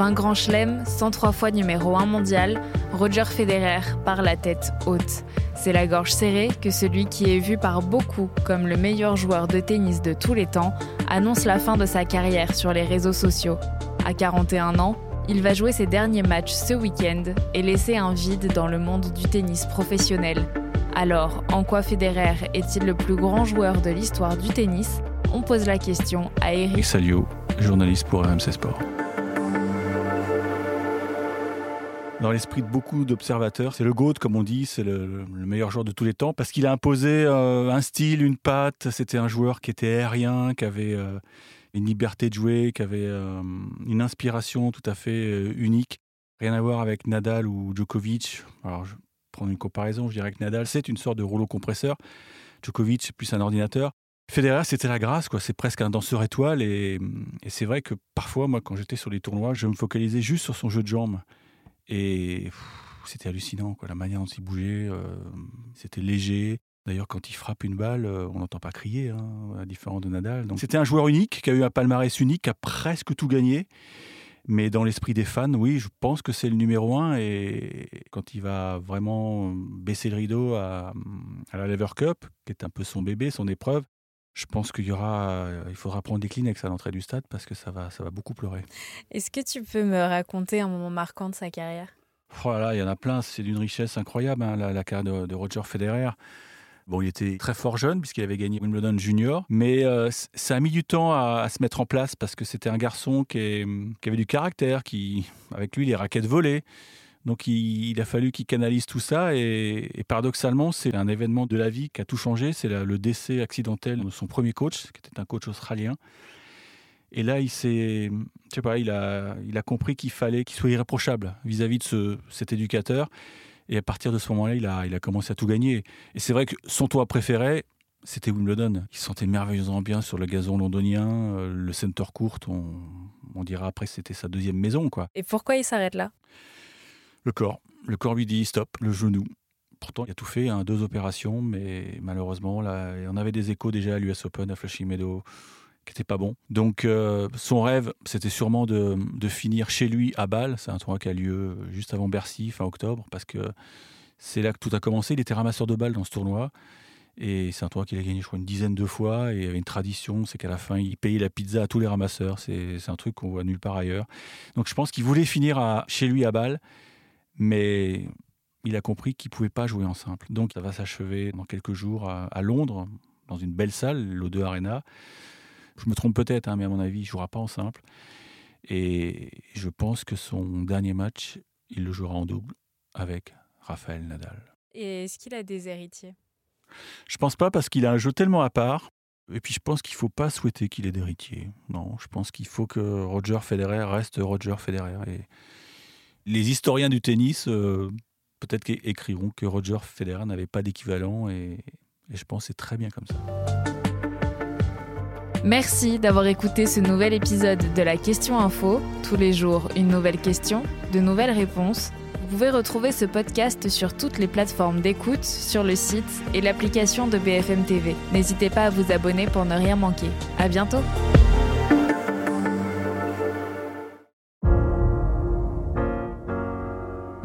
20 grands chelems, 103 fois numéro 1 mondial, Roger Federer part la tête haute. C'est la gorge serrée que celui qui est vu par beaucoup comme le meilleur joueur de tennis de tous les temps annonce la fin de sa carrière sur les réseaux sociaux. À 41 ans, il va jouer ses derniers matchs ce week-end et laisser un vide dans le monde du tennis professionnel. Alors, en quoi Federer est-il le plus grand joueur de l'histoire du tennis? On pose la question à Eric Salio, journaliste pour RMC Sport. Dans l'esprit de beaucoup d'observateurs, c'est le GOAT, comme on dit, c'est le, meilleur joueur de tous les temps, parce qu'il a imposé euh, un style, une patte. C'était un joueur qui était aérien, qui avait euh, une liberté de jouer, qui avait euh, une inspiration tout à fait unique. Rien à voir avec Nadal ou Djokovic. Alors, je prends une comparaison, je dirais que Nadal, c'est une sorte de rouleau compresseur. Djokovic, c'est plus un ordinateur. Federer, c'était la grâce, quoi. C'est presque un danseur étoile. Et, et c'est vrai que parfois, moi, quand j'étais sur les tournois, je me focalisais juste sur son jeu de jambes. Et c'était hallucinant, quoi, la manière dont il bougeait. Euh, c'était léger. D'ailleurs, quand il frappe une balle, euh, on n'entend pas crier, hein, à différent de Nadal. C'était un joueur unique, qui a eu un palmarès unique, qui a presque tout gagné. Mais dans l'esprit des fans, oui, je pense que c'est le numéro un. Et quand il va vraiment baisser le rideau à, à la Lever Cup, qui est un peu son bébé, son épreuve, je pense qu'il y aura, il faudra prendre des Kleenex à l'entrée du stade parce que ça va, ça va beaucoup pleurer. Est-ce que tu peux me raconter un moment marquant de sa carrière? Oh là, il y en a plein. C'est d'une richesse incroyable hein, la, carrière de, Roger Federer. Bon, il était très fort jeune puisqu'il avait gagné Wimbledon Junior, mais euh, ça a mis du temps à, se mettre en place parce que c'était un garçon qui, qui, avait du caractère, qui, avec lui, les raquettes volaient. Donc il, a fallu qu'il canalise tout ça et, paradoxalement, c'est un événement de la vie qui a tout changé. C'est le décès accidentel de son premier coach, qui était un coach australien. Et là, il s'est, je sais pas, il a, il a compris qu'il fallait qu'il soit irréprochable vis-à-vis de ce, cet éducateur. Et à partir de ce moment-là, il a, il a commencé à tout gagner. Et c'est vrai que son toit préféré, c'était Wimbledon. Il se sentait merveilleusement bien sur le gazon londonien, euh, le center court. On, on dira après c'était sa deuxième maison, quoi. Et pourquoi il s'arrête là? Le corps. Le corps lui dit stop, le genou. Pourtant, il a tout fait, hein, deux opérations, mais malheureusement, là, on avait des échos déjà à l'US Open, à Flushing Meadow, qui n'étaient pas bons. Donc, euh, son rêve, c'était sûrement de, finir chez lui à Bâle. C'est un tournoi qui a lieu juste avant Bercy, fin octobre, parce que c'est là que tout a commencé. Il était ramasseur de balles dans ce tournoi. Et c'est un tournoi qu'il a gagné, je crois, une dizaine de fois. Et il y avait une tradition, c'est qu'à la fin, il payait la pizza à tous les ramasseurs. C'est un truc qu'on voit nulle part ailleurs. Donc je pense qu'il voulait finir chez lui à Bâle mais il a compris qu'il ne pouvait pas jouer en simple. Donc ça va s'achever dans quelques jours à, Londres, dans une belle salle, l'O2 Arena. Je me trompe peut-être, hein, mais à mon avis, il ne jouera pas en simple. Et je pense que son dernier match, il le jouera en double avec Raphaël Nadal. Et est-ce qu'il a des héritiers? Je pense pas parce qu'il a un jeu tellement à part. Et puis je pense qu'il ne faut pas souhaiter qu'il ait d'héritiers. Non, je pense qu'il faut que Roger Federer reste Roger Federer. Et les historiens du tennis, euh, peut-être écriront que Roger Federer n'avait pas d'équivalent et, je pense c'est très bien comme ça. Merci d'avoir écouté ce nouvel épisode de la Question Info. Tous les jours, une nouvelle question, de nouvelles réponses. Vous pouvez retrouver ce podcast sur toutes les plateformes d'écoute, sur le site et l'application de BFM TV. N'hésitez pas à vous abonner pour ne rien manquer. À bientôt!